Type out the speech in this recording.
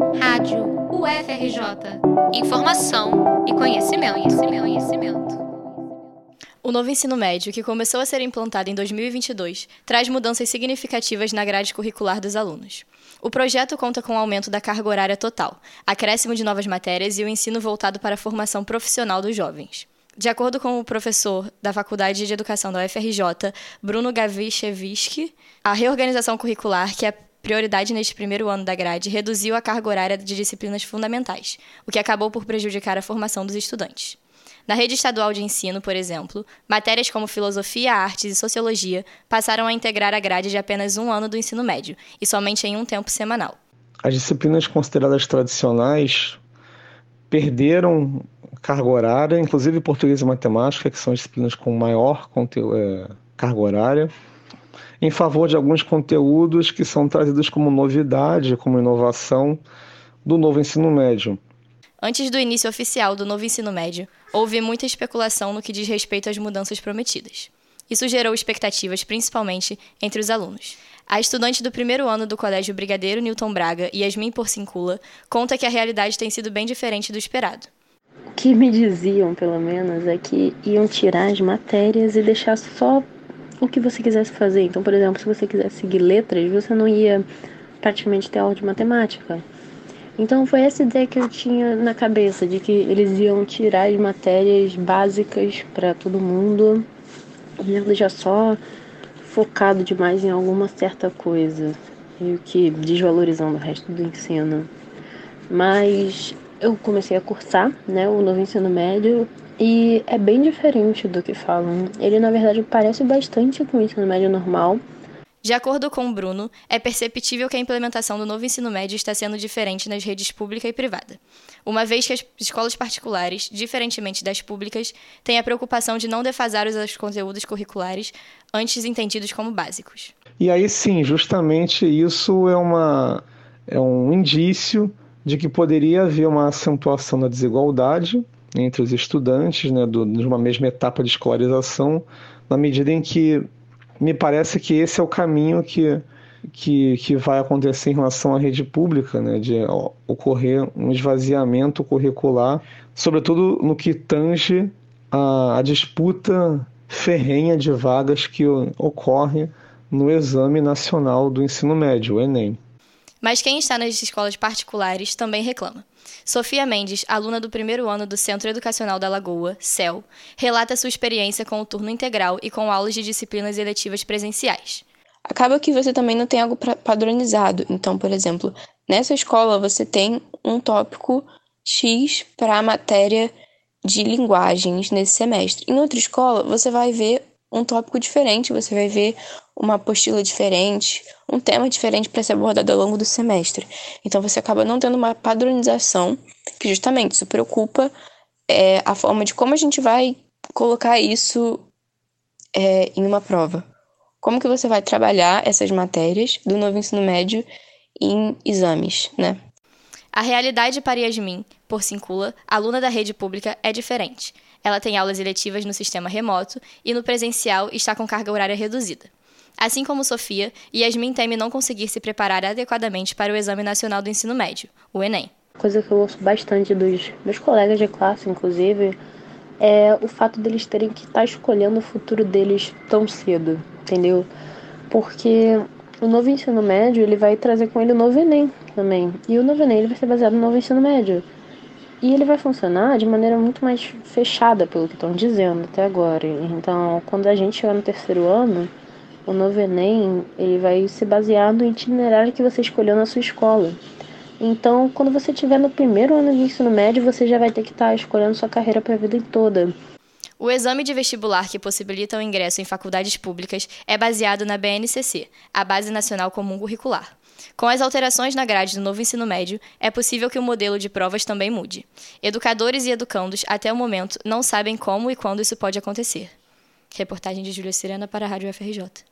Rádio UFRJ. Informação e conhecimento, conhecimento, conhecimento. O novo ensino médio, que começou a ser implantado em 2022, traz mudanças significativas na grade curricular dos alunos. O projeto conta com o aumento da carga horária total, acréscimo de novas matérias e o ensino voltado para a formação profissional dos jovens. De acordo com o professor da Faculdade de Educação da UFRJ, Bruno Gavichevski, a reorganização curricular, que é prioridade neste primeiro ano da grade, reduziu a carga horária de disciplinas fundamentais, o que acabou por prejudicar a formação dos estudantes. Na rede estadual de ensino, por exemplo, matérias como filosofia, artes e sociologia passaram a integrar a grade de apenas um ano do ensino médio, e somente em um tempo semanal. As disciplinas consideradas tradicionais perderam carga horária, inclusive português e matemática, que são disciplinas com maior é, carga horária, em favor de alguns conteúdos que são trazidos como novidade, como inovação do novo ensino médio. Antes do início oficial do novo ensino médio, houve muita especulação no que diz respeito às mudanças prometidas. Isso gerou expectativas, principalmente entre os alunos. A estudante do primeiro ano do Colégio Brigadeiro Newton Braga, Yasmin Porcincula, conta que a realidade tem sido bem diferente do esperado. O que me diziam, pelo menos, é que iam tirar as matérias e deixar só o que você quisesse fazer. Então, por exemplo, se você quisesse seguir letras, você não ia praticamente ter aula de matemática. Então foi essa ideia que eu tinha na cabeça, de que eles iam tirar as matérias básicas para todo mundo e deixar só focado demais em alguma certa coisa, meio que desvalorizando o resto do ensino. Mas eu comecei a cursar, né, o novo ensino médio e é bem diferente do que falam. Ele, na verdade, parece bastante com o ensino médio normal. De acordo com o Bruno, é perceptível que a implementação do novo ensino médio está sendo diferente nas redes pública e privada, uma vez que as escolas particulares, diferentemente das públicas, têm a preocupação de não defasar os conteúdos curriculares antes entendidos como básicos. E aí sim, justamente isso é, uma, é um indício de que poderia haver uma acentuação da desigualdade entre os estudantes, né, do, de uma mesma etapa de escolarização, na medida em que me parece que esse é o caminho que, que, que vai acontecer em relação à rede pública, né, de ocorrer um esvaziamento curricular, sobretudo no que tange a, a disputa ferrenha de vagas que ocorre no Exame Nacional do Ensino Médio, o Enem. Mas quem está nas escolas particulares também reclama. Sofia Mendes, aluna do primeiro ano do Centro Educacional da Lagoa, CEL, relata sua experiência com o turno integral e com aulas de disciplinas eletivas presenciais. Acaba que você também não tem algo padronizado. Então, por exemplo, nessa escola você tem um tópico X para a matéria de linguagens nesse semestre. Em outra escola, você vai ver um tópico diferente, você vai ver uma apostila diferente, um tema diferente para ser abordado ao longo do semestre. Então você acaba não tendo uma padronização, que justamente isso preocupa é, a forma de como a gente vai colocar isso é, em uma prova. Como que você vai trabalhar essas matérias do novo ensino médio em exames, né? A realidade para Yasmin, por Cincula, aluna da rede pública, é diferente. Ela tem aulas eletivas no sistema remoto e no presencial está com carga horária reduzida. Assim como Sofia, Yasmin teme não conseguir se preparar adequadamente para o Exame Nacional do Ensino Médio, o Enem. Coisa que eu ouço bastante dos meus colegas de classe, inclusive, é o fato deles terem que estar tá escolhendo o futuro deles tão cedo, entendeu? Porque o novo ensino médio ele vai trazer com ele o novo Enem também. E o novo Enem ele vai ser baseado no novo ensino médio. E ele vai funcionar de maneira muito mais fechada, pelo que estão dizendo até agora. Então, quando a gente chegar no terceiro ano, o novo Enem ele vai se basear no itinerário que você escolheu na sua escola. Então, quando você estiver no primeiro ano de ensino médio, você já vai ter que estar tá escolhendo sua carreira para a vida toda. O exame de vestibular que possibilita o ingresso em faculdades públicas é baseado na BNCC, a Base Nacional Comum Curricular. Com as alterações na grade do novo ensino médio, é possível que o modelo de provas também mude. Educadores e educandos, até o momento, não sabem como e quando isso pode acontecer. Reportagem de Júlia Sirena para a Rádio FRJ.